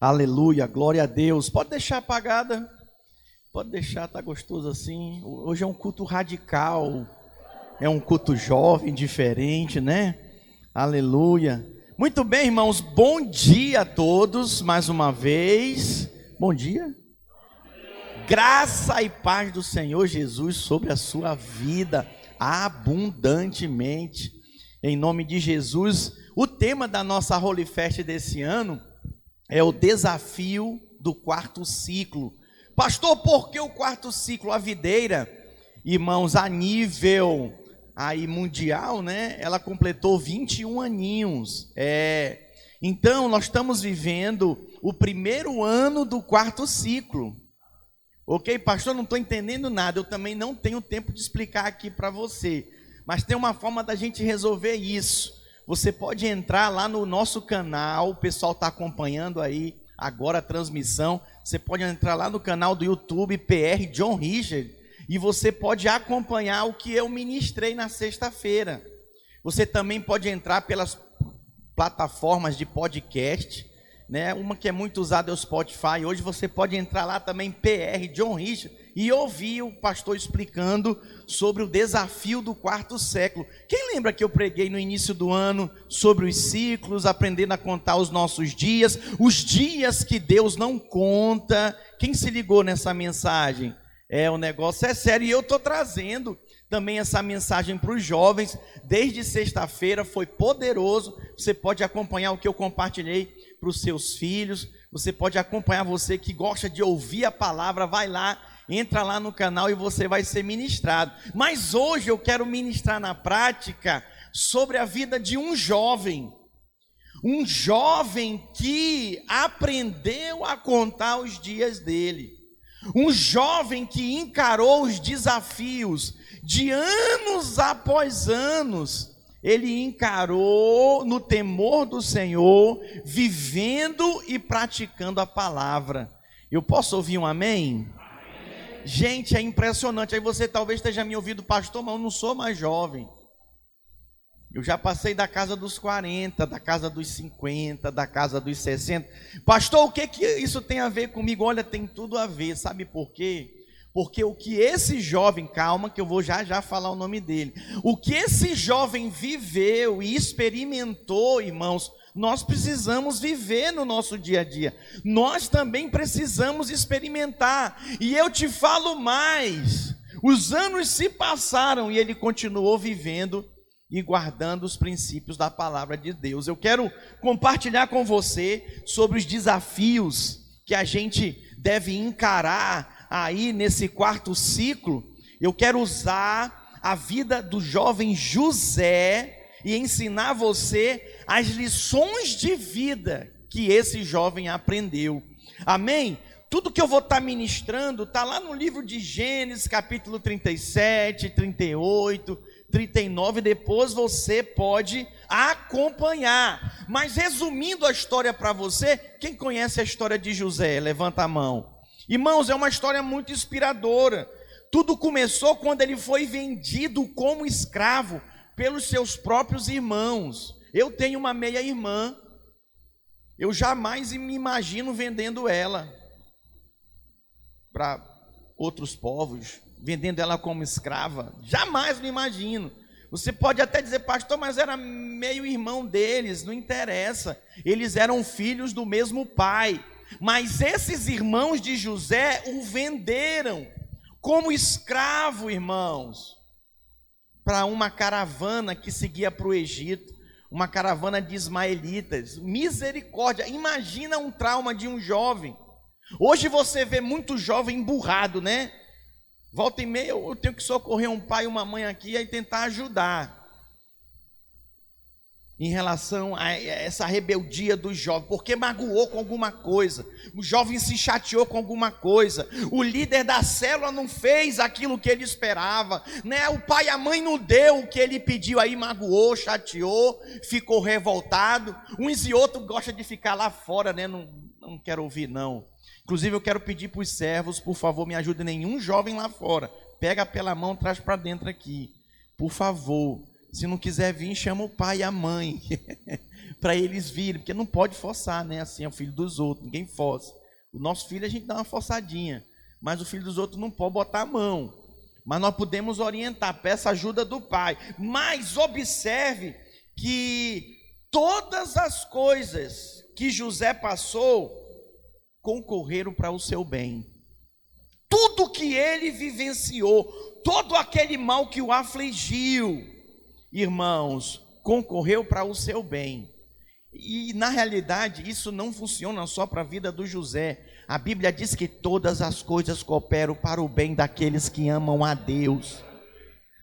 Aleluia, glória a Deus. Pode deixar apagada. Pode deixar, tá gostoso assim. Hoje é um culto radical. É um culto jovem, diferente, né? Aleluia. Muito bem, irmãos. Bom dia a todos, mais uma vez. Bom dia. Graça e paz do Senhor Jesus sobre a sua vida abundantemente. Em nome de Jesus. O tema da nossa Holy Fest desse ano é o desafio do quarto ciclo. Pastor, por que o quarto ciclo? A videira, irmãos, a nível aí mundial, né? Ela completou 21 aninhos. É, então, nós estamos vivendo o primeiro ano do quarto ciclo. Ok, pastor, não estou entendendo nada. Eu também não tenho tempo de explicar aqui para você. Mas tem uma forma da gente resolver isso. Você pode entrar lá no nosso canal, o pessoal está acompanhando aí agora a transmissão. Você pode entrar lá no canal do YouTube PR John Richard e você pode acompanhar o que eu ministrei na sexta-feira. Você também pode entrar pelas plataformas de podcast, né? Uma que é muito usada é o Spotify. Hoje você pode entrar lá também PR John Richard e ouvir o pastor explicando sobre o desafio do quarto século. Quem lembra que eu preguei no início do ano sobre os ciclos, aprendendo a contar os nossos dias, os dias que Deus não conta? Quem se ligou nessa mensagem? É, o negócio é sério e eu estou trazendo também essa mensagem para os jovens. Desde sexta-feira foi poderoso. Você pode acompanhar o que eu compartilhei para os seus filhos. Você pode acompanhar você que gosta de ouvir a palavra, vai lá entra lá no canal e você vai ser ministrado. Mas hoje eu quero ministrar na prática sobre a vida de um jovem. Um jovem que aprendeu a contar os dias dele. Um jovem que encarou os desafios de anos após anos. Ele encarou no temor do Senhor, vivendo e praticando a palavra. Eu posso ouvir um amém? Gente, é impressionante. Aí você talvez esteja me ouvindo, pastor, mas eu não sou mais jovem. Eu já passei da casa dos 40, da casa dos 50, da casa dos 60. Pastor, o que, que isso tem a ver comigo? Olha, tem tudo a ver. Sabe por quê? Porque o que esse jovem, calma, que eu vou já já falar o nome dele. O que esse jovem viveu e experimentou, irmãos, nós precisamos viver no nosso dia a dia. Nós também precisamos experimentar. E eu te falo mais: os anos se passaram e ele continuou vivendo e guardando os princípios da palavra de Deus. Eu quero compartilhar com você sobre os desafios que a gente deve encarar aí nesse quarto ciclo. Eu quero usar a vida do jovem José e ensinar você as lições de vida que esse jovem aprendeu. Amém? Tudo que eu vou estar ministrando está lá no livro de Gênesis, capítulo 37, 38, 39. Depois você pode acompanhar. Mas resumindo a história para você, quem conhece a história de José? Levanta a mão. Irmãos, é uma história muito inspiradora. Tudo começou quando ele foi vendido como escravo pelos seus próprios irmãos. Eu tenho uma meia-irmã, eu jamais me imagino vendendo ela para outros povos, vendendo ela como escrava. Jamais me imagino. Você pode até dizer, pastor, mas era meio irmão deles, não interessa. Eles eram filhos do mesmo pai. Mas esses irmãos de José o venderam como escravo, irmãos para uma caravana que seguia para o Egito, uma caravana de ismaelitas. Misericórdia, imagina um trauma de um jovem. Hoje você vê muito jovem emburrado, né? Volta e meia eu tenho que socorrer um pai e uma mãe aqui e tentar ajudar em relação a essa rebeldia do jovem, porque magoou com alguma coisa, o jovem se chateou com alguma coisa, o líder da célula não fez aquilo que ele esperava, né? O pai e a mãe não deu o que ele pediu, aí magoou, chateou, ficou revoltado. Uns e outros gostam de ficar lá fora, né? Não, não quero ouvir não. Inclusive eu quero pedir para os servos, por favor, me ajudem nenhum jovem lá fora. Pega pela mão, traz para dentro aqui, por favor Se não quiser vir, chama o pai e a mãe. para eles virem, porque não pode forçar, né? Assim é o filho dos outros, ninguém força. O nosso filho a gente dá uma forçadinha, mas o filho dos outros não pode botar a mão. Mas nós podemos orientar, peça ajuda do pai. Mas observe que todas as coisas que José passou concorreram para o seu bem. Tudo que ele vivenciou, todo aquele mal que o afligiu, irmãos, concorreu para o seu bem. E na realidade, isso não funciona só para a vida do José. A Bíblia diz que todas as coisas cooperam para o bem daqueles que amam a Deus,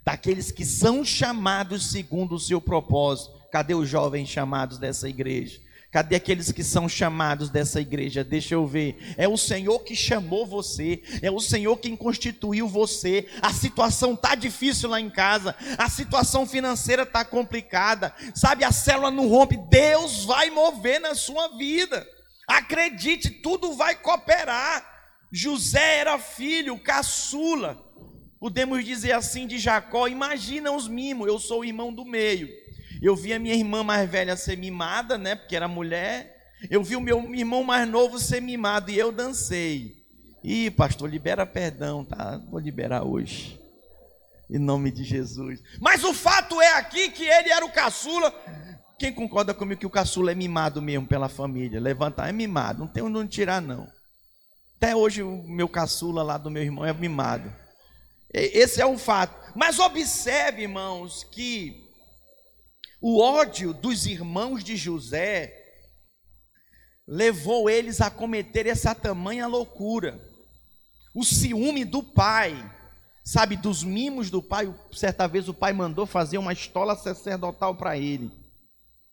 daqueles que são chamados segundo o seu propósito. Cadê os jovens chamados dessa igreja? Cadê aqueles que são chamados dessa igreja? Deixa eu ver. É o Senhor que chamou você, é o Senhor quem constituiu você. A situação tá difícil lá em casa, a situação financeira tá complicada. Sabe, a célula não rompe, Deus vai mover na sua vida. Acredite, tudo vai cooperar. José era filho, caçula. Podemos dizer assim de Jacó, imagina os mimos, eu sou o irmão do meio. Eu vi a minha irmã mais velha ser mimada, né? Porque era mulher. Eu vi o meu irmão mais novo ser mimado e eu dancei. Ih, pastor, libera perdão, tá? Vou liberar hoje. Em nome de Jesus. Mas o fato é aqui que ele era o caçula. Quem concorda comigo que o caçula é mimado mesmo pela família? Levantar é mimado, não tem onde tirar não. Até hoje o meu caçula lá do meu irmão é mimado. Esse é o fato. Mas observe, irmãos, que o ódio dos irmãos de José levou eles a cometer essa tamanha loucura. O ciúme do pai, sabe, dos mimos do pai. Certa vez o pai mandou fazer uma estola sacerdotal para ele,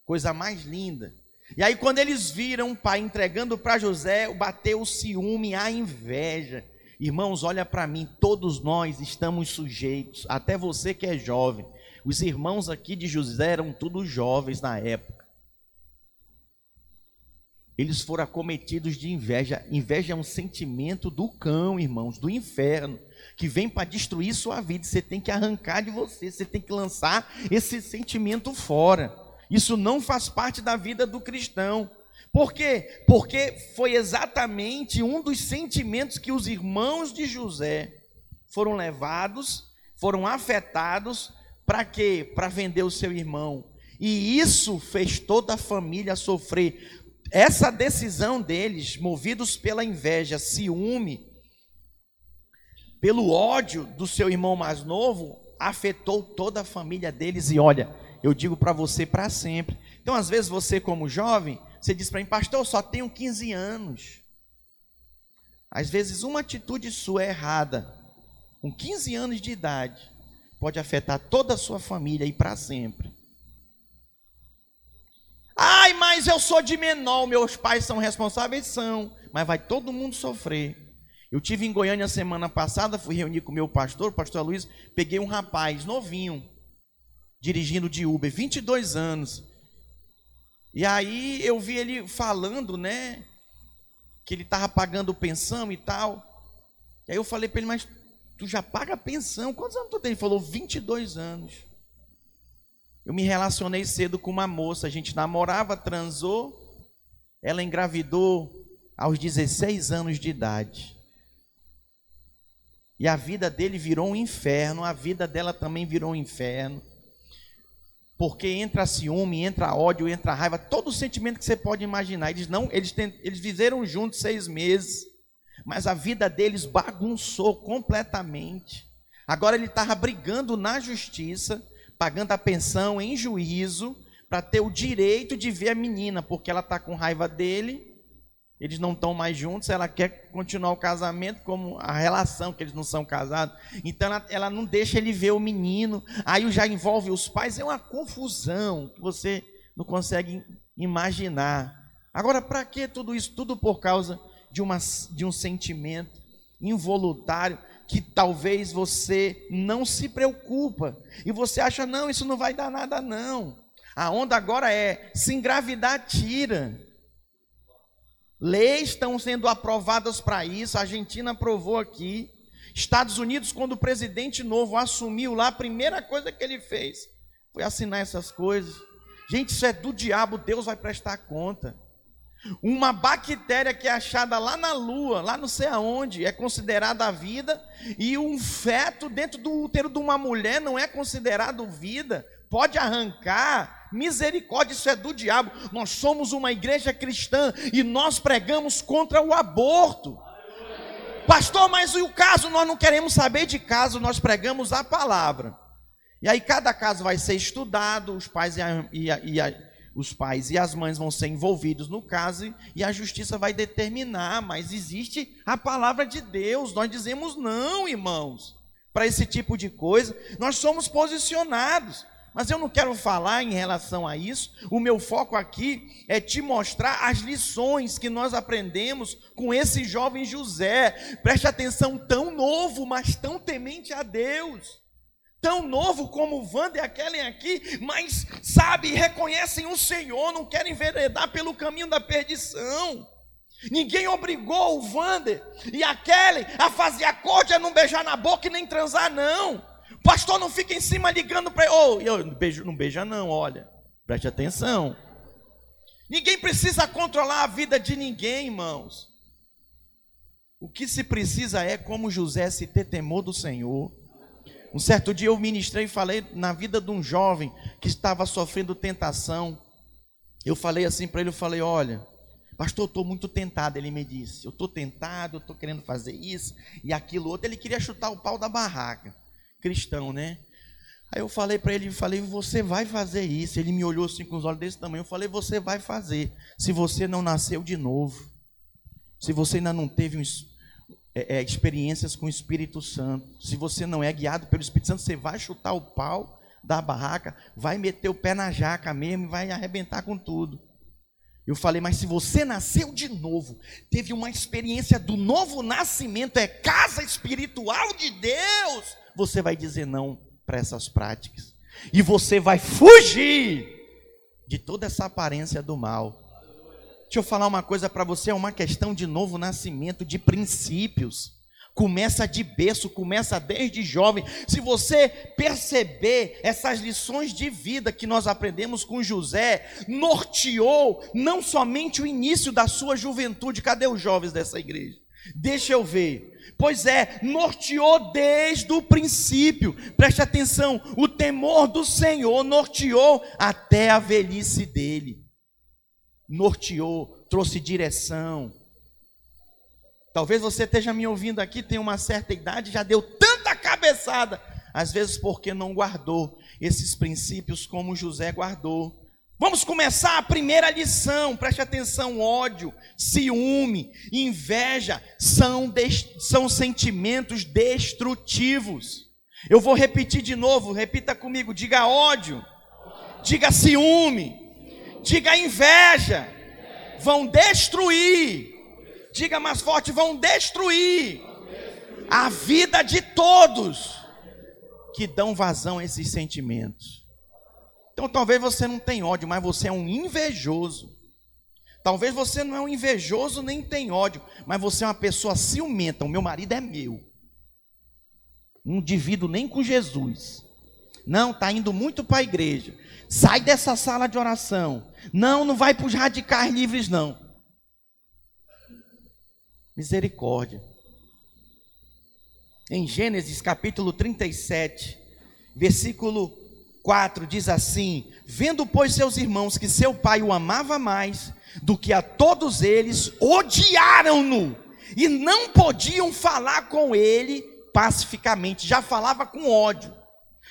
coisa mais linda. E aí, quando eles viram o pai entregando para José, bateu o ciúme, a inveja. Irmãos, olha para mim, todos nós estamos sujeitos, até você que é jovem. Os irmãos aqui de José eram todos jovens na época. Eles foram acometidos de inveja. Inveja é um sentimento do cão, irmãos, do inferno, que vem para destruir sua vida. Você tem que arrancar de você, você tem que lançar esse sentimento fora. Isso não faz parte da vida do cristão. Por quê? Porque foi exatamente um dos sentimentos que os irmãos de José foram levados, foram afetados para quê? Para vender o seu irmão. E isso fez toda a família sofrer. Essa decisão deles, movidos pela inveja, ciúme, pelo ódio do seu irmão mais novo, afetou toda a família deles. E olha, eu digo para você para sempre. Então, às vezes, você, como jovem, você diz para mim, pastor, eu só tenho 15 anos. Às vezes, uma atitude sua é errada, com 15 anos de idade, pode afetar toda a sua família e para sempre. Ai, mas eu sou de menor, meus pais são responsáveis, são, mas vai todo mundo sofrer. Eu tive em Goiânia semana passada, fui reunir com meu pastor, o pastor Luiz, peguei um rapaz novinho, dirigindo de Uber, 22 anos. E aí eu vi ele falando, né, que ele estava pagando pensão e tal. E aí eu falei para ele, mas tu já paga pensão. Quantos anos tu tem? Ele falou, 22 anos. Eu me relacionei cedo com uma moça, a gente namorava, transou, ela engravidou aos 16 anos de idade. E a vida dele virou um inferno, a vida dela também virou um inferno. Porque entra ciúme, entra ódio, entra raiva, todo o sentimento que você pode imaginar. Eles não, eles, eles viveram juntos seis meses mas a vida deles bagunçou completamente. Agora ele estava brigando na justiça, pagando a pensão em juízo, para ter o direito de ver a menina, porque ela está com raiva dele, eles não estão mais juntos, ela quer continuar o casamento como a relação, que eles não são casados. Então ela, ela não deixa ele ver o menino, aí já envolve os pais, é uma confusão que você não consegue imaginar. Agora, para que tudo isso? Tudo por causa de, uma, de um sentimento involuntário que talvez você não se preocupa e você acha não, isso não vai dar nada não. A onda agora é se engravidar tira. Leis estão sendo aprovadas para isso, a Argentina aprovou aqui. Estados Unidos, quando o presidente novo assumiu lá, a primeira coisa que ele fez foi assinar essas coisas. Gente, isso é do diabo, Deus vai prestar conta. Uma bactéria que é achada lá na lua, lá não sei aonde, é considerada vida, e um feto dentro do útero de uma mulher não é considerado vida, pode arrancar. Misericórdia, isso é do diabo. Nós somos uma igreja cristã e nós pregamos contra o aborto. Pastor, mas e o caso? Nós não queremos saber de caso, nós pregamos a palavra. E aí cada caso vai ser estudado, os pais e, a, e, a, e a, os pais e as mães vão ser envolvidos no caso e a justiça vai determinar, mas existe a palavra de Deus. Nós dizemos não, irmãos, para esse tipo de coisa. Nós somos posicionados. Mas eu não quero falar em relação a isso. O meu foco aqui é te mostrar as lições que nós aprendemos com esse jovem José. Preste atenção, tão novo, mas tão temente a Deus. Tão novo como o Wander e a Kellen aqui, mas sabe, reconhecem o Senhor, não querem enveredar pelo caminho da perdição. Ninguém obrigou o Wander e a Kelly a fazer a corte, a não beijar na boca e nem transar, não. Pastor, não fica em cima ligando para ele. Oh, eu, beijo, não beija, não, olha. Preste atenção. Ninguém precisa controlar a vida de ninguém, irmãos. O que se precisa é, como José, se ter temor do Senhor. Um certo dia eu ministrei e falei na vida de um jovem que estava sofrendo tentação. Eu falei assim para ele, eu falei, olha, pastor, eu estou muito tentado. Ele me disse, eu estou tentado, eu estou querendo fazer isso e aquilo outro. Ele queria chutar o pau da barraca cristão, né? Aí eu falei para ele, falei, você vai fazer isso. Ele me olhou assim com os olhos desse tamanho. Eu falei, você vai fazer. Se você não nasceu de novo, se você ainda não teve um, é, é, experiências com o Espírito Santo, se você não é guiado pelo Espírito Santo, você vai chutar o pau da barraca, vai meter o pé na jaca mesmo e vai arrebentar com tudo. Eu falei, mas se você nasceu de novo, teve uma experiência do novo nascimento, é casa espiritual de Deus você vai dizer não para essas práticas. E você vai fugir de toda essa aparência do mal. Deixa eu falar uma coisa para você, é uma questão de novo nascimento, de princípios. Começa de berço, começa desde jovem. Se você perceber essas lições de vida que nós aprendemos com José, norteou não somente o início da sua juventude. Cadê os jovens dessa igreja? Deixa eu ver. Pois é, norteou desde o princípio. Preste atenção, o temor do Senhor norteou até a velhice dele. Norteou, trouxe direção. Talvez você esteja me ouvindo aqui, tem uma certa idade, já deu tanta cabeçada, às vezes porque não guardou esses princípios como José guardou. Vamos começar a primeira lição, preste atenção: ódio, ciúme, inveja são, são sentimentos destrutivos. Eu vou repetir de novo, repita comigo: diga ódio, diga ciúme, diga inveja, vão destruir, diga mais forte: vão destruir a vida de todos que dão vazão a esses sentimentos. Então talvez você não tenha ódio, mas você é um invejoso. Talvez você não é um invejoso nem tem ódio, mas você é uma pessoa ciumenta. O meu marido é meu. Não divido nem com Jesus. Não, está indo muito para a igreja. Sai dessa sala de oração. Não, não vai para os radicais livres, não. Misericórdia. Em Gênesis capítulo 37, versículo 4 diz assim: Vendo, pois, seus irmãos que seu pai o amava mais do que a todos eles, odiaram-no e não podiam falar com ele pacificamente, já falava com ódio.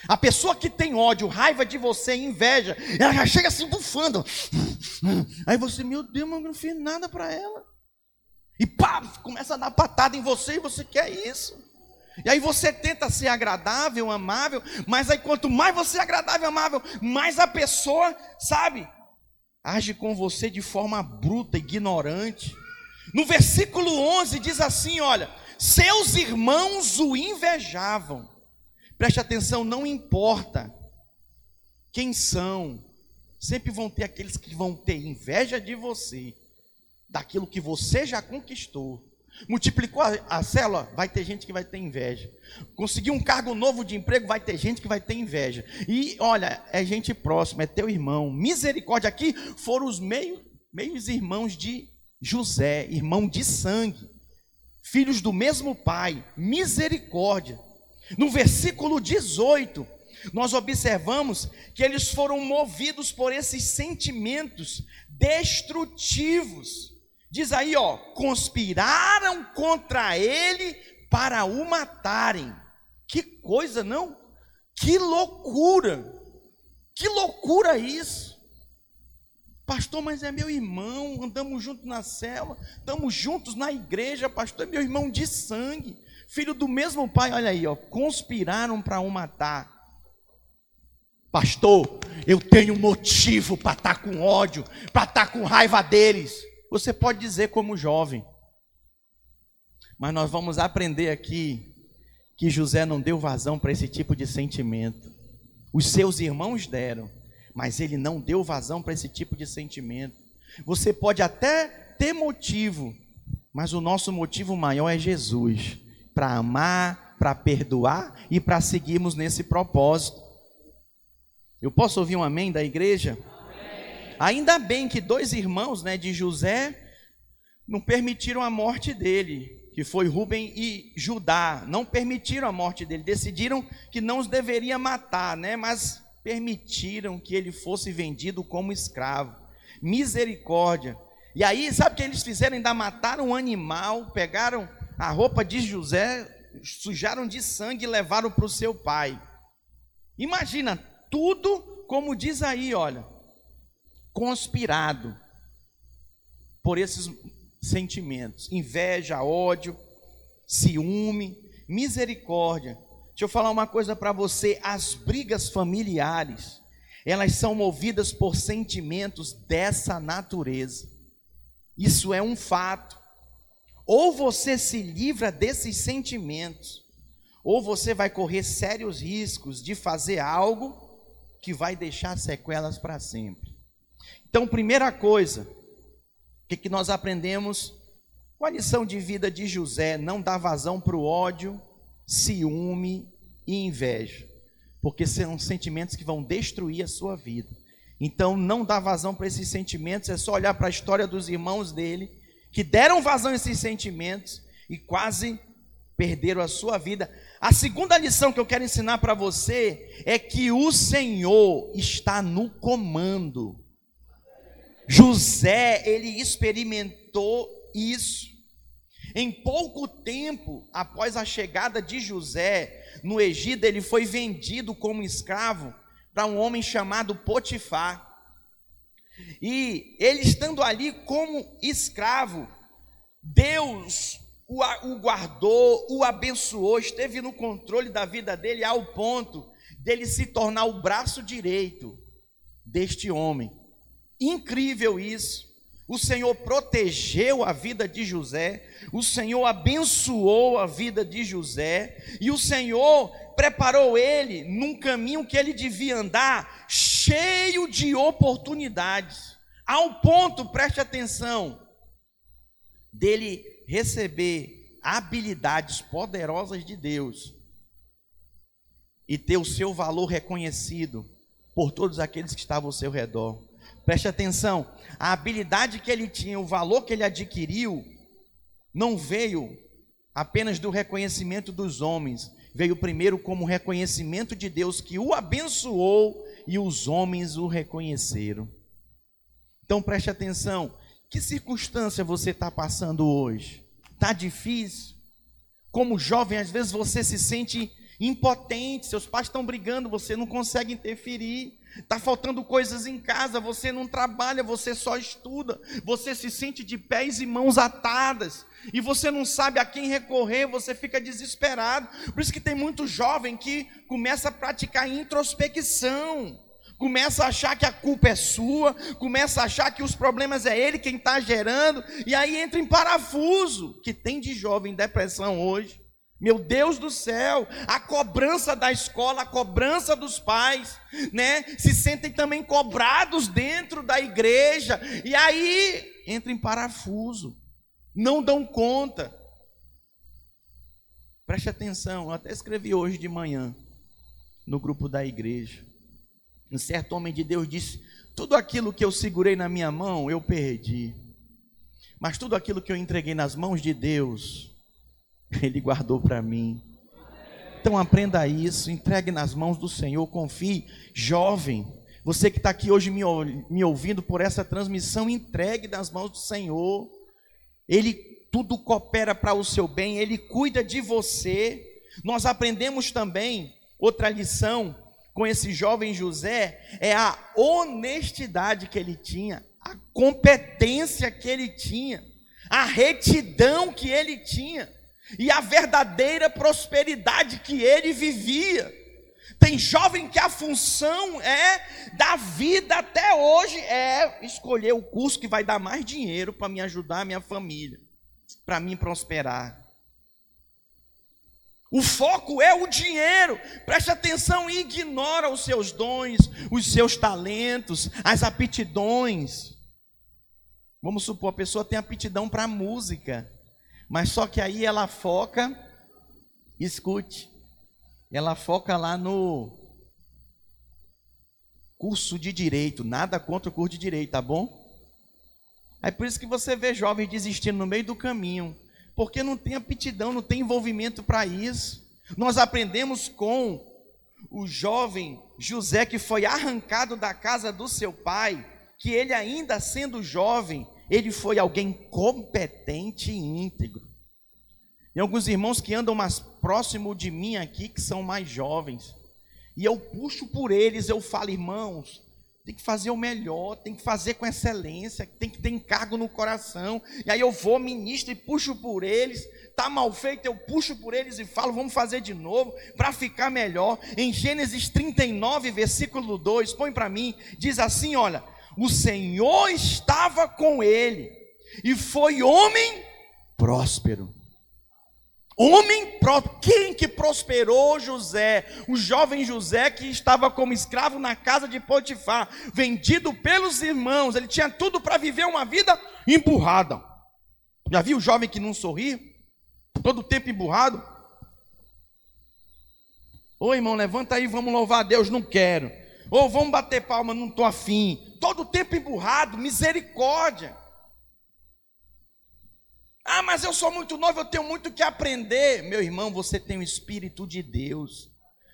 A pessoa que tem ódio, raiva de você, inveja, ela já chega assim bufando. Aí você, meu Deus, mas eu não fiz nada para ela. E pá, começa a dar patada em você e você quer isso. E aí você tenta ser agradável, amável, mas aí quanto mais você é agradável, amável, mais a pessoa, sabe, age com você de forma bruta, ignorante. No versículo 11 diz assim: olha, seus irmãos o invejavam. Preste atenção, não importa quem são, sempre vão ter aqueles que vão ter inveja de você, daquilo que você já conquistou Multiplicou a, a célula, vai ter gente que vai ter inveja. Conseguiu um cargo novo de emprego, vai ter gente que vai ter inveja. E olha, é gente próxima, é teu irmão. Misericórdia aqui foram os meios, meios irmãos de José, irmão de sangue, filhos do mesmo pai. Misericórdia. No versículo 18, nós observamos que eles foram movidos por esses sentimentos destrutivos. Diz aí, ó, conspiraram contra ele para o matarem. Que coisa, não? Que loucura! Que loucura isso! Pastor, mas é meu irmão, andamos juntos na cela, estamos juntos na igreja, pastor, é meu irmão de sangue, filho do mesmo pai, olha aí, ó, conspiraram para o matar. Pastor, eu tenho motivo para estar tá com ódio, para estar tá com raiva deles. Você pode dizer como jovem, mas nós vamos aprender aqui que José não deu vazão para esse tipo de sentimento. Os seus irmãos deram, mas ele não deu vazão para esse tipo de sentimento. Você pode até ter motivo, mas o nosso motivo maior é Jesus para amar, para perdoar e para seguirmos nesse propósito. Eu posso ouvir um amém da igreja? Amém. Ainda bem que dois irmãos né, de José não permitiram a morte dele que foi Rubem e Judá, não permitiram a morte dele, decidiram que não os deveria matar, né? Mas permitiram que ele fosse vendido como escravo. Misericórdia. E aí, sabe o que eles fizeram? Ainda mataram um animal, pegaram a roupa de José, sujaram de sangue e levaram para o seu pai. Imagina, tudo como diz aí, olha, conspirado por esses sentimentos: inveja, ódio, ciúme, misericórdia. Deixa eu falar uma coisa para você: as brigas familiares, elas são movidas por sentimentos dessa natureza. Isso é um fato. Ou você se livra desses sentimentos, ou você vai correr sérios riscos de fazer algo que vai deixar sequelas para sempre. Então, primeira coisa, que, que nós aprendemos com a lição de vida de José? Não dá vazão para o ódio, ciúme e inveja, porque são sentimentos que vão destruir a sua vida. Então, não dá vazão para esses sentimentos, é só olhar para a história dos irmãos dele, que deram vazão a esses sentimentos e quase perderam a sua vida. A segunda lição que eu quero ensinar para você é que o Senhor está no comando. José, ele experimentou isso. Em pouco tempo após a chegada de José no Egito, ele foi vendido como escravo para um homem chamado Potifar. E ele estando ali como escravo, Deus o, guardou, o abençoou, esteve no controle da vida dele ao ponto dele se tornar o braço direito deste homem. Incrível isso. O Senhor protegeu a vida de José, o Senhor abençoou a vida de José, e o Senhor preparou ele num caminho que ele devia andar, cheio de oportunidades, ao ponto, preste atenção, dele receber habilidades poderosas de Deus e ter o seu valor reconhecido por todos aqueles que estavam ao seu redor. Preste atenção, a habilidade que ele tinha, o valor que ele adquiriu, não veio apenas do reconhecimento dos homens, veio primeiro como reconhecimento de Deus que o abençoou e os homens o reconheceram. Então preste atenção, que circunstância você está passando hoje? Está difícil? Como jovem, às vezes você se sente impotente, seus pais estão brigando, você não consegue interferir. Está faltando coisas em casa, você não trabalha, você só estuda, você se sente de pés e mãos atadas, e você não sabe a quem recorrer, você fica desesperado. Por isso que tem muito jovem que começa a praticar introspecção, começa a achar que a culpa é sua, começa a achar que os problemas é ele quem está gerando, e aí entra em parafuso, que tem de jovem depressão hoje. Meu Deus do céu, a cobrança da escola, a cobrança dos pais, né? Se sentem também cobrados dentro da igreja, e aí entra em parafuso, não dão conta. Preste atenção, eu até escrevi hoje de manhã no grupo da igreja. Um certo homem de Deus disse: Tudo aquilo que eu segurei na minha mão, eu perdi. Mas tudo aquilo que eu entreguei nas mãos de Deus, Ele guardou para mim. Então aprenda isso, entregue nas mãos do Senhor, confie. Jovem, você que está aqui hoje me, me ouvindo por essa transmissão, entregue nas mãos do Senhor. Ele tudo coopera para o seu bem, Ele cuida de você. Nós aprendemos também outra lição com esse jovem José é a honestidade que ele tinha, a competência que ele tinha, a retidão que ele tinha e a verdadeira prosperidade que ele vivia. Tem jovem que a função é da vida até hoje é escolher o curso que vai dar mais dinheiro para me ajudar a minha família, para mim prosperar. O foco é o dinheiro. Preste atenção e ignora os seus dons, os seus talentos, as aptidões. Vamos supor, a pessoa tem aptidão para música, mas só que aí ela foca, escute, ela foca lá no curso de direito, nada contra o curso de direito, tá bom? É por isso que você vê jovens desistindo no meio do caminho, porque não tem aptidão, não tem envolvimento para isso. Nós aprendemos com o jovem José que foi arrancado da casa do seu pai, que ele ainda sendo jovem, ele foi alguém competente e íntegro. Tem alguns irmãos que andam mais próximo de mim aqui, que são mais jovens. E eu puxo por eles, eu falo, irmãos, tem que fazer o melhor, tem que fazer com excelência, tem que ter encargo no coração. E aí eu vou, ministro e puxo por eles. Tá mal feito, eu puxo por eles e falo, vamos fazer de novo para ficar melhor. Em Gênesis 39, versículo 2, põe para mim, diz assim, olha: "O Senhor estava com ele e foi homem próspero." Homem, quem que prosperou José? O jovem José que estava como escravo na casa de Potifar, vendido pelos irmãos, ele tinha tudo para viver uma vida emburrada. Já viu o jovem que não sorri? Todo tempo emburrado? Ô irmão, levanta aí, vamos louvar a Deus, não quero. Ou vamos bater palma, não estou afim. Todo tempo emburrado, misericórdia. Ah, mas eu sou muito novo, eu tenho muito que aprender. Meu irmão, você tem o Espírito de Deus.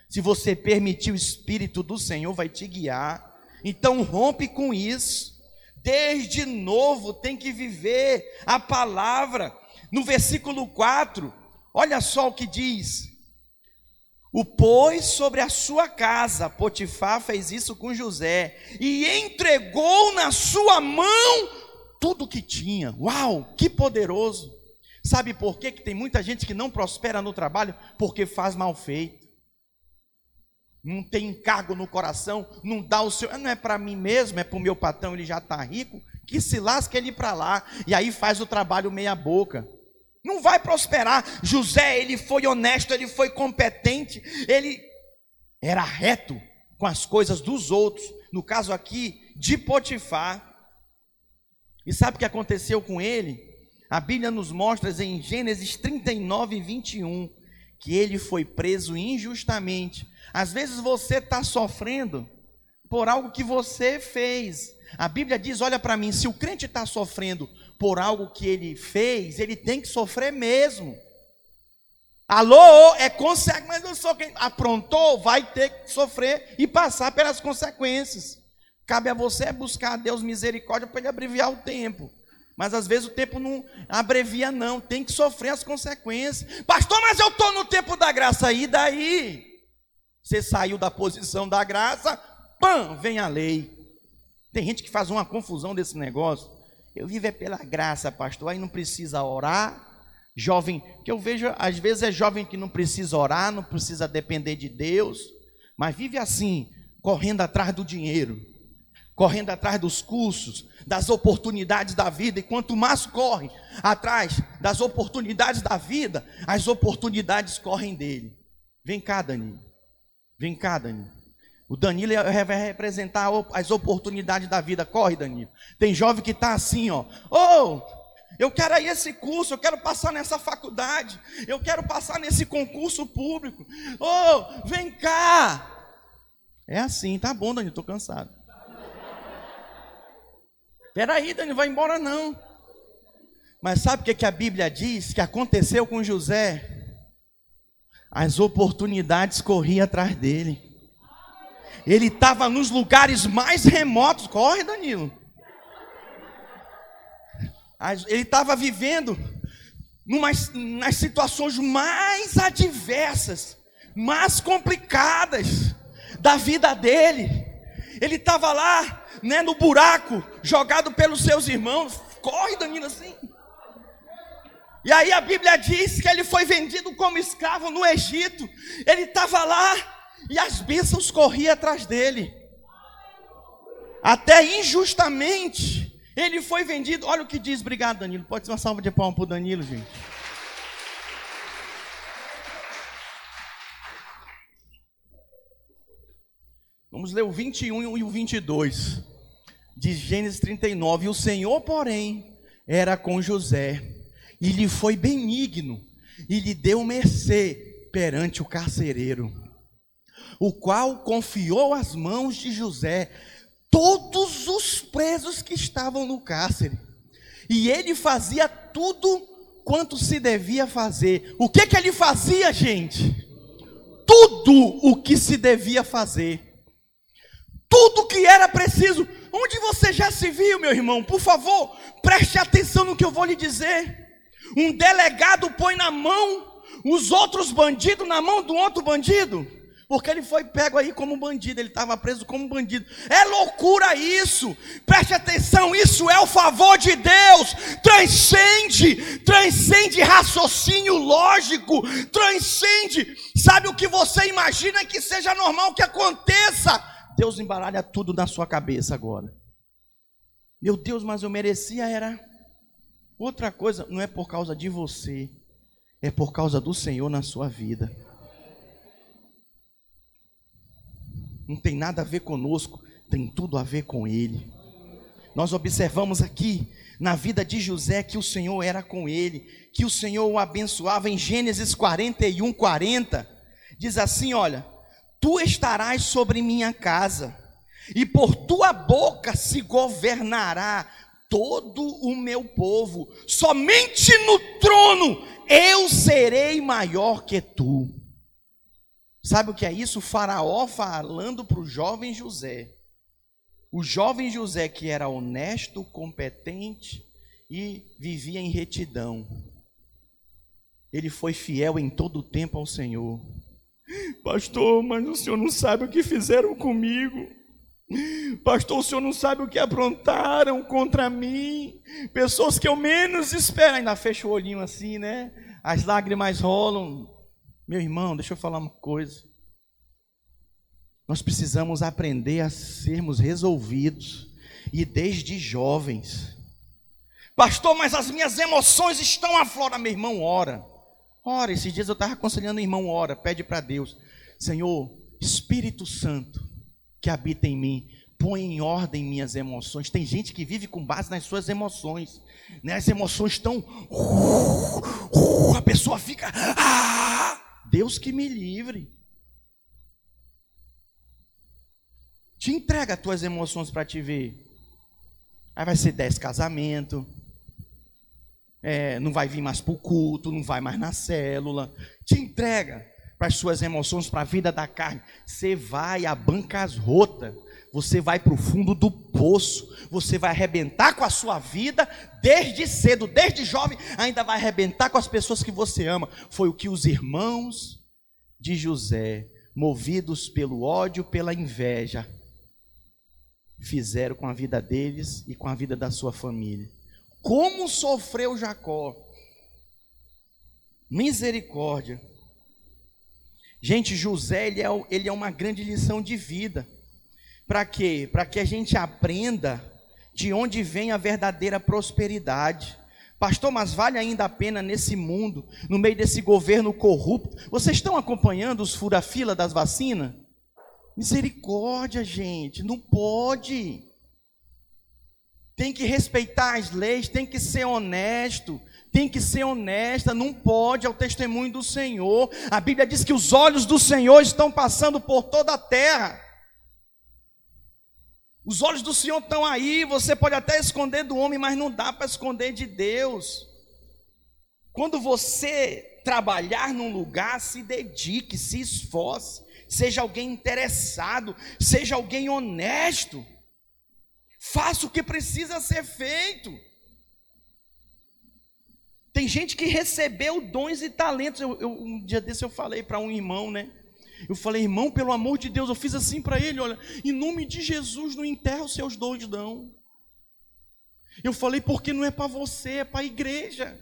Se você permitir, o Espírito do Senhor vai te guiar. Então rompe com isso. Desde novo tem que viver a palavra. No versículo 4, olha só o que diz: O pôs sobre a sua casa, Potifar fez isso com José, e entregou na sua mão tudo que tinha. Uau, que poderoso! Sabe por quê? que tem muita gente que não prospera no trabalho? Porque faz mal feito. Não tem encargo no coração, não dá o seu. Não é para mim mesmo, é para o meu patrão, ele já está rico. Que se lasque ele para lá. E aí faz o trabalho meia-boca. Não vai prosperar. José, ele foi honesto, ele foi competente, ele era reto com as coisas dos outros. No caso aqui, de Potifar. E sabe o que aconteceu com ele? A Bíblia nos mostra em Gênesis 39, 21, que ele foi preso injustamente. Às vezes você está sofrendo por algo que você fez. A Bíblia diz: olha para mim, se o crente está sofrendo por algo que ele fez, ele tem que sofrer mesmo. Alô, é consegue, mas eu sou quem aprontou, vai ter que sofrer e passar pelas consequências. Cabe a você buscar a Deus misericórdia para ele abreviar o tempo. Mas às vezes o tempo não abrevia, não. Tem que sofrer as consequências. Pastor, mas eu estou no tempo da graça. E daí? Você saiu da posição da graça, pam, vem a lei. Tem gente que faz uma confusão desse negócio. Eu vivo é pela graça, pastor. Aí não precisa orar. Jovem, que eu vejo, às vezes é jovem que não precisa orar, não precisa depender de Deus, mas vive assim, correndo atrás do dinheiro correndo atrás dos cursos, das oportunidades da vida, e quanto mais corre atrás das oportunidades da vida, as oportunidades correm dele. Vem cá, Danilo. Vem cá, Danilo. O Danilo vai representar as oportunidades da vida. Corre, Danilo. Tem jovem que está assim, ó. Oh, Eu quero aí esse curso, eu quero passar nessa faculdade, eu quero passar nesse concurso público. Oh, vem cá. É assim, tá bom, Dani, estou cansado. Peraí, Dani, vai embora não. Mas sabe o que, que a Bíblia diz que aconteceu com José? As oportunidades corriam atrás dele. Ele estava nos lugares mais remotos. Corre, Danilo. Ele estava vivendo nas situações mais adversas, mais complicadas da vida dele. Ele estava lá, né, no buraco, jogado pelos seus irmãos. Corre, Danilo, assim. E aí a Bíblia diz que ele foi vendido como escravo no Egito. Ele estava lá e as bênçãos corriam atrás dele. Até injustamente ele foi vendido. Olha o que diz, obrigado Danilo. Pode ser uma salva de palmas para o Danilo, gente. Vamos ler o 21 e o 22 de Gênesis 39. E o Senhor, porém, era com José e lhe foi benigno, e lhe deu mercê perante o carcereiro, o qual confiou às mãos de José todos os presos que estavam no cárcere, e ele fazia tudo quanto se devia fazer. O que que ele fazia, gente? Tudo o que se devia fazer. Tudo que era preciso. Onde você já se viu, meu irmão? Por favor, preste atenção no que eu vou lhe dizer. Um delegado põe na mão os outros bandidos na mão do outro bandido. Porque ele foi pego aí como bandido, ele estava preso como bandido. É loucura isso. Preste atenção, isso é o favor de Deus. Transcende, transcende raciocínio lógico, transcende. Sabe o que você imagina que seja normal que aconteça? Deus embaralha tudo na sua cabeça agora. Meu Deus, mas eu merecia era Outra coisa, não é por causa de você, é por causa do Senhor na sua vida. Não tem nada a ver conosco, tem tudo a ver com Ele. Nós observamos aqui na vida de José que o Senhor era com ele, que o Senhor o abençoava. Em Gênesis 41, 40, diz assim: Olha, tu estarás sobre minha casa, e por tua boca se governará todo o meu povo, somente no trono eu serei maior que tu. Sabe o que é isso? O faraó falando para o jovem José. O jovem José que era honesto, competente e vivia em retidão. Ele foi fiel em todo o tempo ao Senhor. Pastor, mas o senhor não sabe o que fizeram comigo. Pastor, o senhor não sabe o que aprontaram contra mim. Pessoas que eu menos espero. Ainda fecha o olhinho assim, né? As lágrimas rolam. Meu irmão, deixa eu falar uma coisa. Nós precisamos aprender a sermos resolvidos. E desde jovens. Pastor, mas as minhas emoções estão à flora. Meu irmão, ora. Ora, esses dias eu estava aconselhando o irmão, ora. Pede para Deus. Senhor, Espírito Santo que habita em mim. Põe em ordem minhas emoções. Tem gente que vive com base nas suas emoções. Né? As emoções estão. A pessoa fica. Ah! Deus que me livre. Te entrega as tuas emoções para te ver. Aí vai ser dez casamentos. É, não vai vir mais para o culto, não vai mais na célula. Te entrega para as suas emoções, para a vida da carne. Você vai a bancas rota, você vai para o fundo do poço, você vai arrebentar com a sua vida desde cedo, desde jovem, ainda vai arrebentar com as pessoas que você ama. Foi o que os irmãos de José, movidos pelo ódio, pela inveja, fizeram com a vida deles e com a vida da sua família. Como sofreu Jacó? Misericórdia. Gente, José, ele é, ele é uma grande lição de vida. Para quê? Para que a gente aprenda de onde vem a verdadeira prosperidade. Pastor, mas vale ainda a pena nesse mundo, no meio desse governo corrupto? Vocês estão acompanhando os fura-fila das vacinas? Misericórdia, gente, não pode. tem que respeitar as leis, tem que ser honesto, tem que ser honesta, não pode, é o testemunho do Senhor. A Bíblia diz que os olhos do Senhor estão passando por toda a terra. Os olhos do Senhor estão aí, você pode até esconder do homem, mas não dá para esconder de Deus. Quando você trabalhar num lugar, se dedique, se esforce, seja alguém interessado, seja alguém honesto. Faça o que precisa ser feito. Tem gente que recebeu dons e talentos. Eu, eu, um dia desse eu falei para um irmão, né? Eu falei, irmão, pelo amor de Deus, eu fiz assim para ele, olha, em nome de Jesus, não enterra os seus dons, não. Eu falei, porque não é para você, é para a igreja.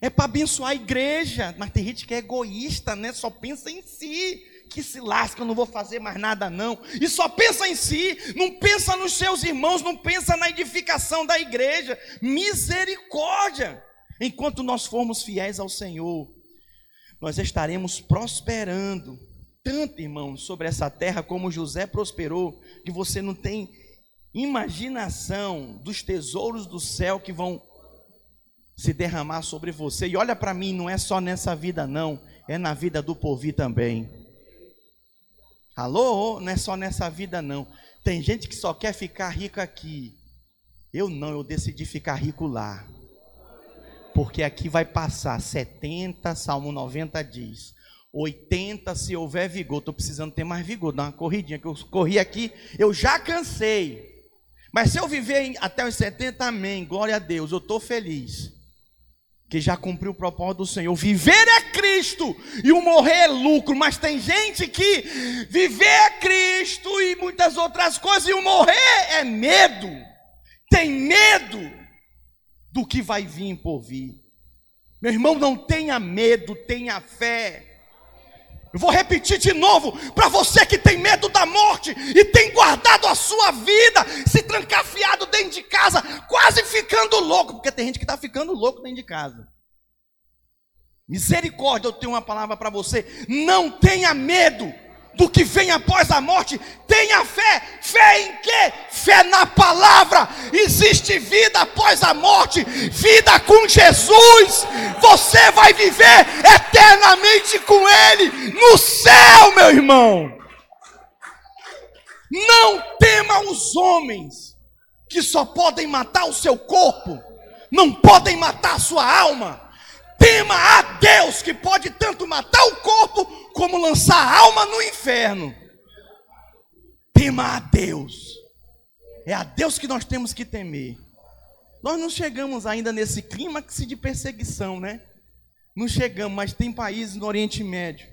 É para abençoar a igreja. Mas tem gente que é egoísta, né? Só pensa em si que se lasca, eu não vou fazer mais nada não. E só pensa em si, não pensa nos seus irmãos, não pensa na edificação da igreja. Misericórdia! Enquanto nós formos fiéis ao Senhor, nós estaremos prosperando. Tanto, irmãos, sobre essa terra como José prosperou, que você não tem imaginação dos tesouros do céu que vão se derramar sobre você. E olha para mim, não é só nessa vida, não, é na vida do povo também. Alô? Não é só nessa vida, não. Tem gente que só quer ficar rico aqui. Eu não, eu decidi ficar rico lá. Porque aqui vai passar 70, Salmo 90 diz. 80 se houver vigor. Estou precisando ter mais vigor, dar uma corridinha, que eu corri aqui, eu já cansei. Mas se eu viver até os 70, amém, glória a Deus, eu estou feliz que já cumpriu o propósito do Senhor. Viver é Cristo e o morrer é lucro, mas tem gente que viver é Cristo e muitas outras coisas e o morrer é medo. Tem medo do que vai vir por vir. Meu irmão, não tenha medo, tenha fé. Eu vou repetir de novo para você que tem medo da morte e tem guardado a sua vida, se trancafiado dentro de casa, quase ficando louco, porque tem gente que está ficando louco dentro de casa. Misericórdia, eu tenho uma palavra para você. Não tenha medo do que vem após a morte. Tenha fé. Fé em quê? Fé na palavra. Existe vida após a morte. Vida com Jesus. Você vai viver eternamente com Ele no céu, meu irmão. Não tema os homens que só podem matar o seu corpo, não podem matar a sua alma. Tema a Deus que pode tanto matar o corpo como lançar a alma no inferno. Tema a Deus. É a Deus que nós temos que temer. Nós não chegamos ainda nesse clímax de perseguição, né? Não chegamos, mas tem países no Oriente Médio,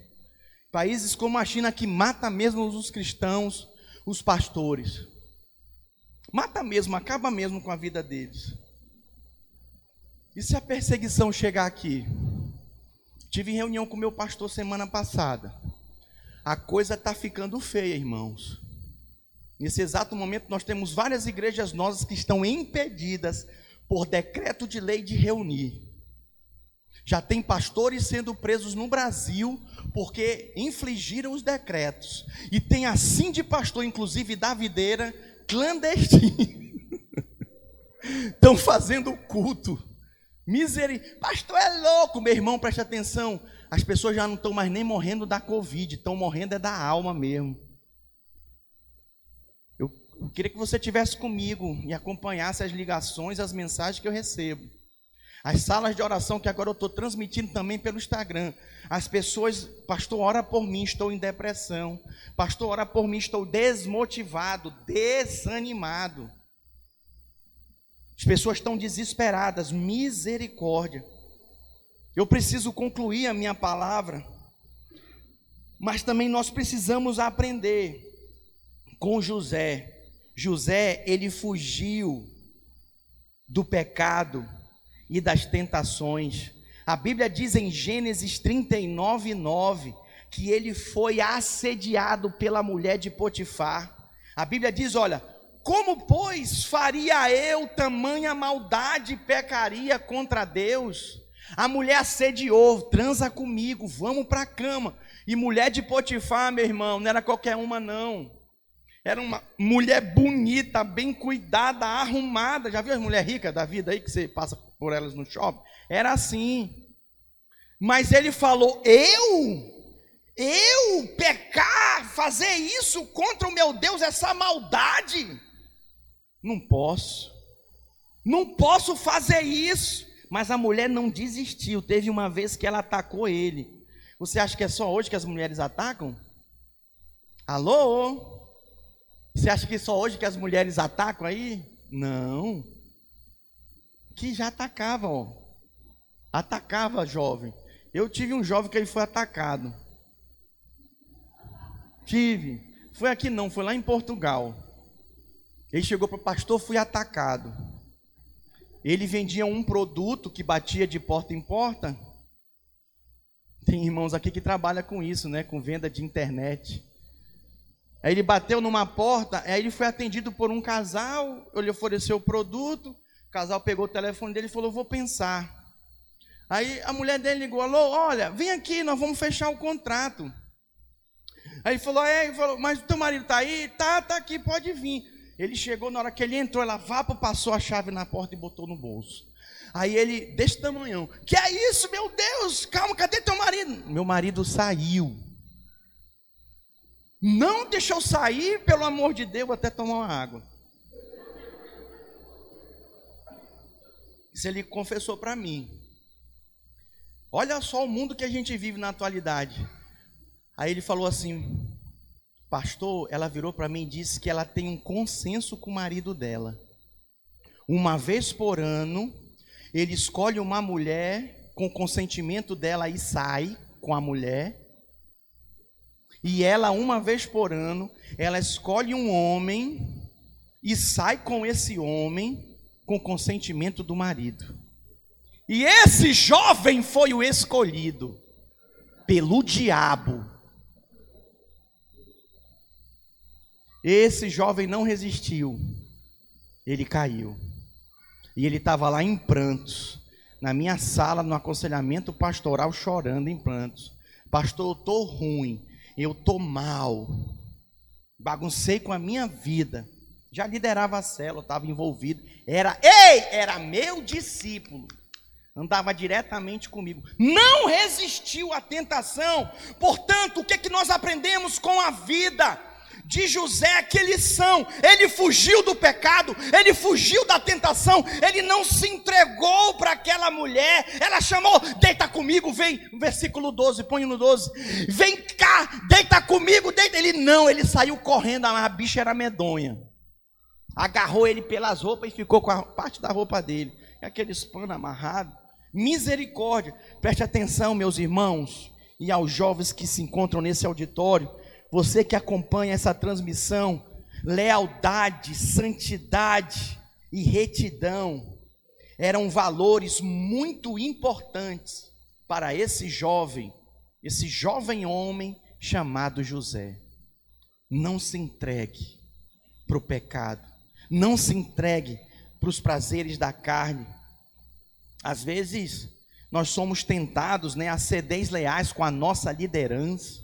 países como a China que mata mesmo os cristãos, os pastores. Mata mesmo, acaba mesmo com a vida deles. E se a perseguição chegar aqui? Tive reunião com meu pastor semana passada. A coisa está ficando feia, irmãos. Nesse exato momento, nós temos várias igrejas nossas que estão impedidas por decreto de lei de reunir. Já tem pastores sendo presos no Brasil porque infligiram os decretos. E tem assim de pastor, inclusive da videira, clandestino. Estão fazendo culto Misericórdia. Pastor é louco, meu irmão, preste atenção. As pessoas já não estão mais nem morrendo da Covid, estão morrendo é da alma mesmo. Eu, queria que você tivesse comigo e acompanhasse as ligações, as mensagens que eu recebo. As salas de oração que agora eu estou transmitindo também pelo Instagram. As pessoas, pastor, ora por mim, estou em depressão. Pastor, ora por mim, estou desmotivado, desanimado. As pessoas estão desesperadas, misericórdia. Eu preciso concluir a minha palavra, mas também nós precisamos aprender com José. José, ele fugiu do pecado e das tentações. A Bíblia diz em Gênesis 39, 9, que ele foi assediado pela mulher de Potifar. A Bíblia diz: olha, como, pois, faria eu tamanha maldade e pecaria contra Deus? A mulher assediou, transa comigo, vamos para a cama. E mulher de Potifar, meu irmão, não era qualquer uma, não. Era uma mulher bonita, bem cuidada, arrumada. Já viu as mulheres ricas da vida aí que você passa por elas no shopping? Era assim. Mas ele falou: Eu? Eu pecar, fazer isso contra o meu Deus, essa maldade? Não posso. Não posso fazer isso. Mas a mulher não desistiu. Teve uma vez que ela atacou ele. Você acha que é só hoje que as mulheres atacam? Alô? Você acha que é só hoje que as mulheres atacam aí? Não. Que já atacavam, ó. Atacava jovem. Eu tive um jovem que ele foi atacado. Tive. Foi aqui não, foi lá em Portugal. Ele chegou para o pastor, fui atacado. Ele vendia um produto que batia de porta em porta. Tem irmãos aqui que trabalham com isso, né? Com venda de internet. Aí ele bateu numa porta, aí ele foi atendido por um casal, ele ofereceu o produto, o casal pegou o telefone dele e falou: Vou pensar. Aí a mulher dele ligou: Alô, olha, vem aqui, nós vamos fechar o contrato. Aí ele falou: É, ele falou, mas teu marido está aí? Tá, tá aqui, pode vir. Ele chegou, na hora que ele entrou, ela vapo, passou a chave na porta e botou no bolso. Aí ele, desse tamanhão, que é isso, meu Deus? Calma, cadê teu marido? Meu marido saiu. Não deixou sair, pelo amor de Deus, até tomar uma água. Isso ele confessou para mim. Olha só o mundo que a gente vive na atualidade. Aí ele falou assim: Pastor, ela virou para mim e disse que ela tem um consenso com o marido dela. Uma vez por ano, ele escolhe uma mulher com consentimento dela e sai com a mulher. E ela, uma vez por ano, ela escolhe um homem e sai com esse homem com consentimento do marido. E esse jovem foi o escolhido pelo diabo Esse jovem não resistiu, ele caiu. E ele estava lá em prantos, na minha sala, no aconselhamento pastoral, chorando em prantos. Pastor, eu estou ruim, eu estou mal, baguncei com a minha vida. Já liderava a célula, estava envolvido. Era, ei, era meu discípulo. Andava diretamente comigo. Não resistiu à tentação. Portanto, o que, é que nós aprendemos com a vida? De José que eles são. Ele fugiu do pecado, ele fugiu da tentação, ele não se entregou para aquela mulher. Ela chamou: "Deita comigo, vem". Versículo 12, põe no 12. "Vem cá, deita comigo". Deita. Ele não, ele saiu correndo, a bicha era medonha. Agarrou ele pelas roupas e ficou com a parte da roupa dele, aqueles panos amarrados. Misericórdia. Preste atenção, meus irmãos, e aos jovens que se encontram nesse auditório você que acompanha essa transmissão, lealdade, santidade e retidão eram valores muito importantes para esse jovem, esse jovem homem chamado José. Não se entregue para o pecado, não se entregue para os prazeres da carne. Às vezes, nós somos tentados né, a ser desleais com a nossa liderança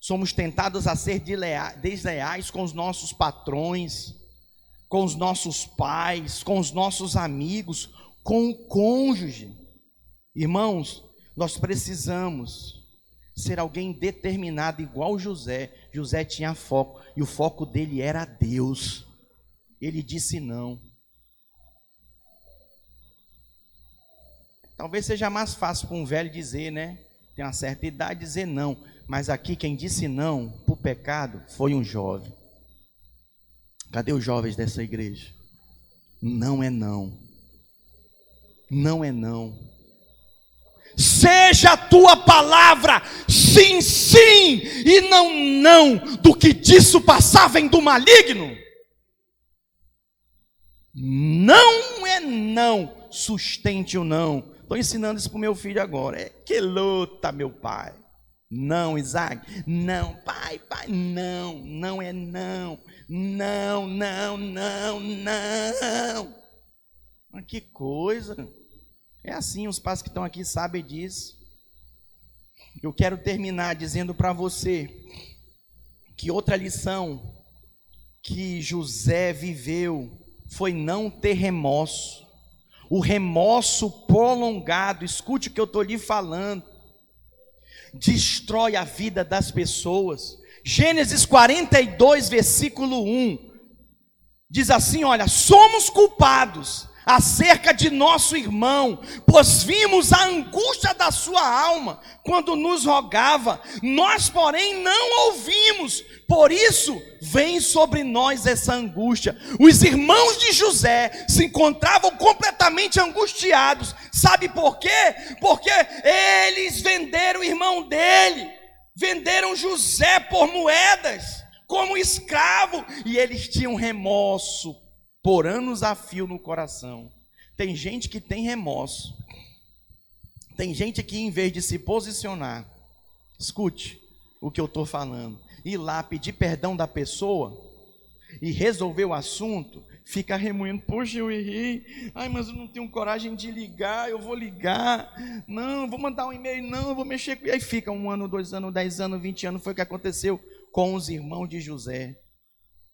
Somos tentados a ser desleais com os nossos patrões, com os nossos pais, com os nossos amigos, com o cônjuge. Irmãos, nós precisamos ser alguém determinado, igual José. José tinha foco, e o foco dele era Deus. Ele disse não. Talvez seja mais fácil para um velho dizer, né? Tem uma certa idade, dizer não. Mas aqui quem disse não para o pecado foi um jovem. Cadê os jovens dessa igreja? Não é não. Não é não. Seja a tua palavra sim, sim, e não não, do que disso passavem do maligno. Não é não, sustente o não. Estou ensinando isso para o meu filho agora. É que luta, meu pai. Não, Isaac. Não, pai, pai, não. Não é não. Não, não, não, não. Mas que coisa. É assim, os pais que estão aqui sabem disso. Eu quero terminar dizendo para você que outra lição que José viveu foi não ter remorso. O remorso prolongado, escute o que eu estou lhe falando, destrói a vida das pessoas. Gênesis 42, versículo 1, diz assim: Olha, somos culpados acerca de nosso irmão, pois vimos a angústia da sua alma quando nos rogava, nós, porém, não ouvimos, por isso vem sobre nós essa angústia. Os irmãos de José se encontravam completamente angustiados, sabe por quê? Porque eles venderam o irmão dele, venderam José por moedas, como escravo, e eles tinham remorso por anos a fio no coração. Tem gente que tem remorso. Tem gente que, em vez de se posicionar, escute o que eu estou falando, ir lá pedir perdão da pessoa e resolver o assunto, fica remoendo, poxa, eu errei, ai, mas eu não tenho coragem de ligar, eu vou ligar, não, vou mandar um e-mail, não, vou mexer com. E aí fica um ano, dois anos, dez anos, vinte anos, foi o que aconteceu com os irmãos de José.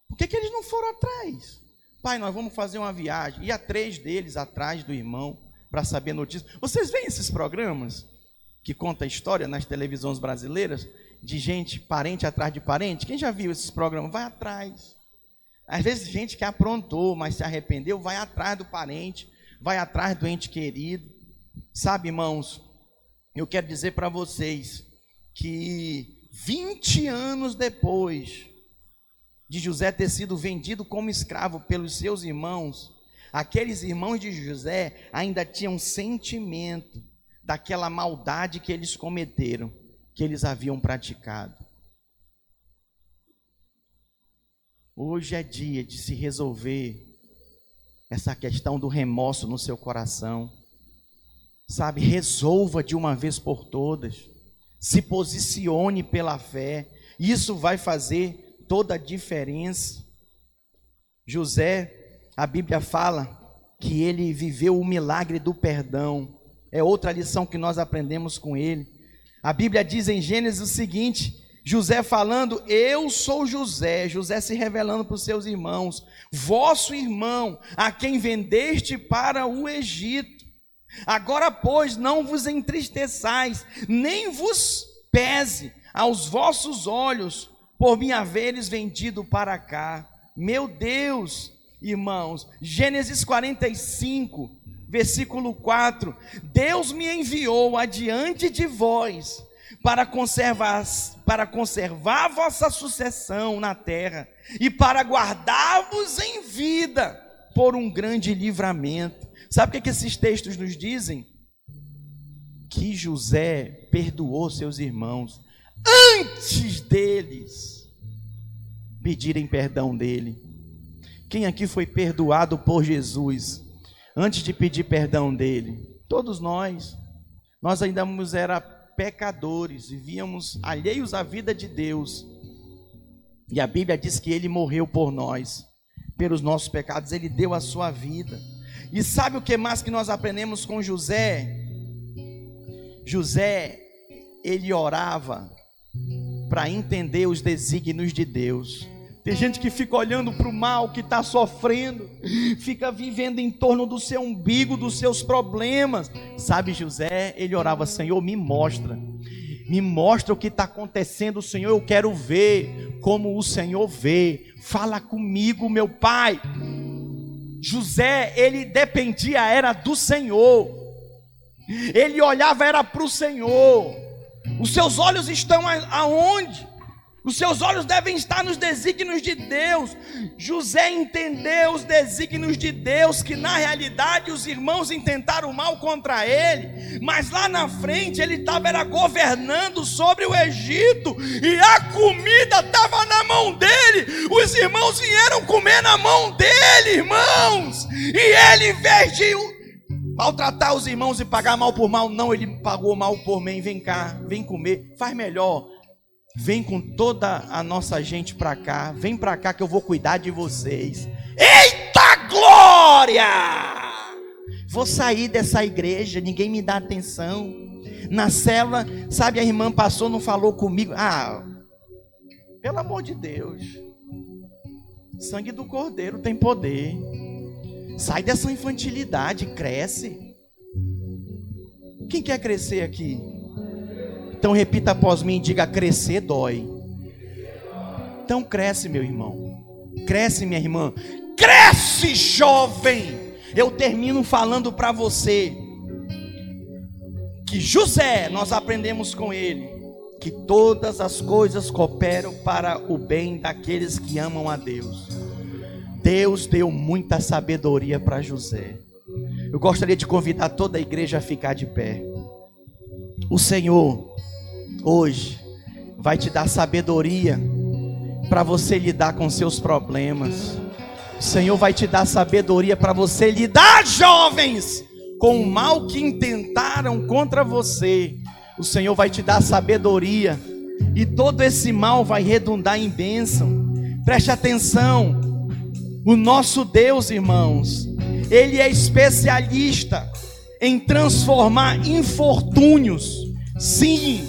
Por que, que eles não foram atrás? Pai, nós vamos fazer uma viagem. E a três deles atrás do irmão para saber notícias. Vocês veem esses programas que conta a história nas televisões brasileiras de gente parente atrás de parente? Quem já viu esses programas? Vai atrás. Às vezes gente que aprontou, mas se arrependeu, vai atrás do parente, vai atrás do ente querido. Sabe, irmãos, eu quero dizer para vocês que 20 anos depois de José ter sido vendido como escravo pelos seus irmãos, aqueles irmãos de José ainda tinham sentimento daquela maldade que eles cometeram, que eles haviam praticado. Hoje é dia de se resolver essa questão do remorso no seu coração. Sabe, resolva de uma vez por todas. Se posicione pela fé. Isso vai fazer toda a diferença. José, a Bíblia fala que ele viveu o milagre do perdão. É outra lição que nós aprendemos com ele. A Bíblia diz em Gênesis o seguinte: José falando, eu sou José, José se revelando para os seus irmãos, vosso irmão, a quem vendeste para o Egito. Agora, pois, não vos entristeçais, nem vos pese aos vossos olhos por me haveres vendido para cá. Meu Deus, irmãos, Gênesis 45, versículo 4: Deus me enviou adiante de vós para conservar, para conservar vossa sucessão na terra e para guardar-vos em vida por um grande livramento. Sabe o que, é que esses textos nos dizem? Que José perdoou seus irmãos antes deles pedirem perdão dele. Quem aqui foi perdoado por Jesus antes de pedir perdão dele? Todos nós. Nós ainda era pecadores, vivíamos alheios à vida de Deus. E a Bíblia diz que ele morreu por nós, pelos nossos pecados, ele deu a sua vida. E sabe o que mais que nós aprendemos com José? José, ele orava para entender os desígnios de Deus. Tem gente que fica olhando para o mal, que está sofrendo, fica vivendo em torno do seu umbigo, dos seus problemas. Sabe, José, ele orava: Senhor, me mostra, me mostra o que está acontecendo, Senhor. Eu quero ver como o Senhor vê. Fala comigo, meu pai. José, ele dependia, era do Senhor, ele olhava, era para o Senhor. Os seus olhos estão aonde? Os seus olhos devem estar nos desígnios de Deus. José entendeu os desígnios de Deus, que na realidade os irmãos intentaram mal contra ele, mas lá na frente ele estava governando sobre o Egito, e a comida estava na mão dele. Os irmãos vieram comer na mão dele, irmãos, e ele, em vez de maltratar os irmãos e pagar mal por mal. Não, ele pagou mal por mim. Vem cá, vem comer. Faz melhor. Vem com toda a nossa gente para cá. Vem para cá que eu vou cuidar de vocês. Eita glória! Vou sair dessa igreja, ninguém me dá atenção. Na cela, sabe, a irmã passou, não falou comigo. Ah, pelo amor de Deus. Sangue do Cordeiro tem poder. Sai dessa infantilidade, cresce. Quem quer crescer aqui? Então repita após mim, diga: crescer dói. Então cresce, meu irmão. Cresce, minha irmã. Cresce, jovem. Eu termino falando para você que José, nós aprendemos com ele, que todas as coisas cooperam para o bem daqueles que amam a Deus. Deus deu muita sabedoria para José. Eu gostaria de convidar toda a igreja a ficar de pé. O Senhor, hoje, vai te dar sabedoria para você lidar com seus problemas. O Senhor vai te dar sabedoria para você lidar, jovens, com o mal que intentaram contra você. O Senhor vai te dar sabedoria e todo esse mal vai redundar em bênção. Preste atenção. O nosso Deus, irmãos, ele é especialista em transformar infortúnios, sim,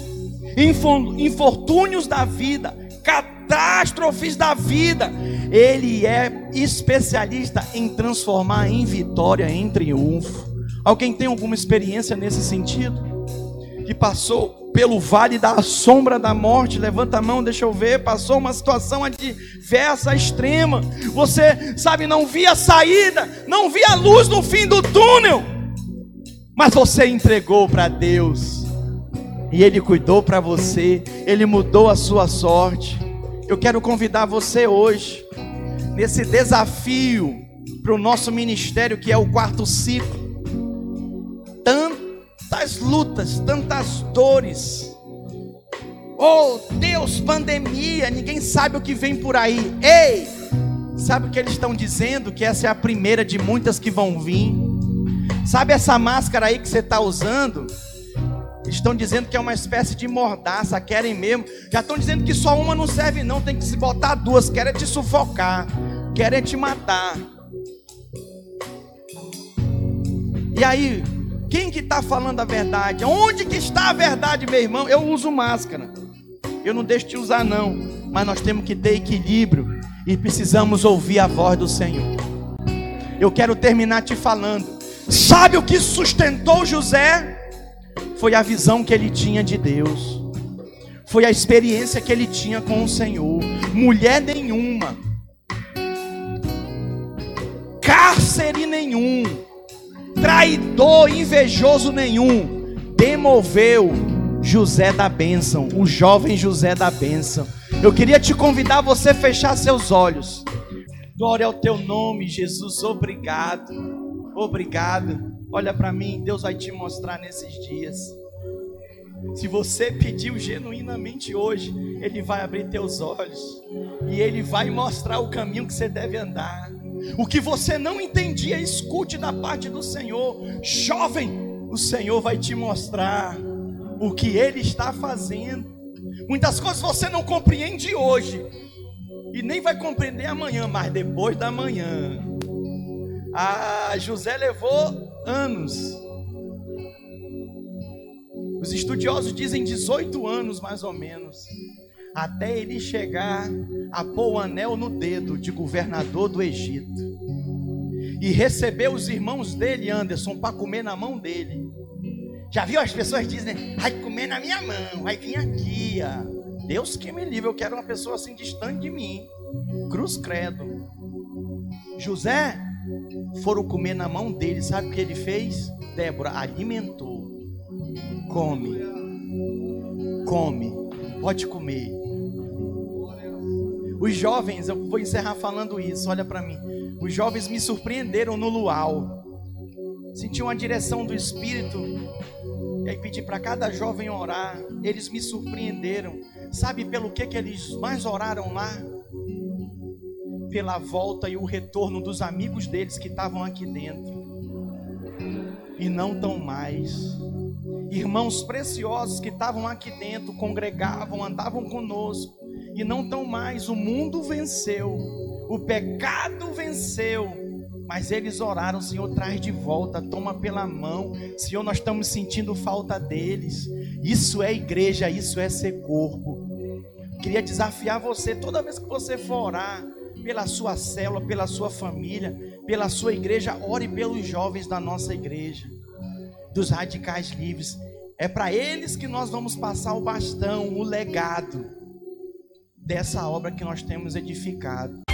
infortúnios da vida, catástrofes da vida. Ele é especialista em transformar em vitória, em triunfo. Alguém tem alguma experiência nesse sentido? Que passou pelo vale da sombra da morte, levanta a mão, deixa eu ver. Passou uma situação adversa, extrema. Você, sabe, não via saída, não via luz no fim do túnel, mas você entregou para Deus, e Ele cuidou para você, Ele mudou a sua sorte. Eu quero convidar você hoje, nesse desafio para o nosso ministério, que é o quarto ciclo. Tantas lutas, tantas dores. Oh Deus, pandemia, ninguém sabe o que vem por aí. Ei, sabe o que eles estão dizendo? Que essa é a primeira de muitas que vão vir. Sabe essa máscara aí que você está usando? Estão dizendo que é uma espécie de mordaça, querem mesmo. Já estão dizendo que só uma não serve, não, tem que se botar duas, querem te sufocar, querem te matar. E aí, quem que está falando a verdade? Onde que está a verdade, meu irmão? Eu uso máscara. Eu não deixo de usar, não. Mas nós temos que ter equilíbrio e precisamos ouvir a voz do Senhor. Eu quero terminar te falando. Sabe o que sustentou José? foi a visão que ele tinha de Deus, foi a experiência que ele tinha com o Senhor. Mulher nenhuma, cárcere nenhum, traidor, invejoso nenhum, demoveu José da bênção, o jovem José da bênção. Eu queria te convidar a você fechar seus olhos. Glória ao teu nome, Jesus. Obrigado. Obrigado. Olha para mim, Deus vai te mostrar nesses dias. Se você pediu genuinamente hoje, Ele vai abrir teus olhos e Ele vai mostrar o caminho que você deve andar. O que você não entendia, escute da parte do Senhor. Jovem, o Senhor vai te mostrar o que Ele está fazendo. Muitas coisas você não compreende hoje e nem vai compreender amanhã, mas depois da manhã. Ah, José levou anos. Os estudiosos dizem 18 anos mais ou menos, até ele chegar a pôr o anel no dedo de governador do Egito e receber os irmãos dele, Anderson, para comer na mão dele. Já viu as pessoas dizem, vai comer na minha mão, vai vir aqui. Deus que me livre, eu quero uma pessoa assim distante de mim. Cruz credo. José foram comer na mão dele, sabe o que ele fez? Débora alimentou. Come, come, pode comer. Os jovens, eu vou encerrar falando isso, olha para mim. Os jovens me surpreenderam no luau. Senti uma direção do Espírito. E aí pedi para cada jovem orar. Eles me surpreenderam. Sabe pelo que, que eles mais oraram lá? pela volta e o retorno dos amigos deles que estavam aqui dentro e não estão mais. Irmãos preciosos que estavam aqui dentro, congregavam, andavam conosco e não estão mais. O mundo venceu, o pecado venceu, mas eles oraram: Senhor, traz de volta, toma pela mão. Senhor, nós estamos sentindo falta deles. Isso é igreja, isso é ser corpo. Queria desafiar você, toda vez que você for orar, pela sua célula, pela sua família, pela sua igreja. Ore pelos jovens da nossa igreja, dos radicais livres. É para eles que nós vamos passar o bastão, o legado dessa obra que nós temos edificado.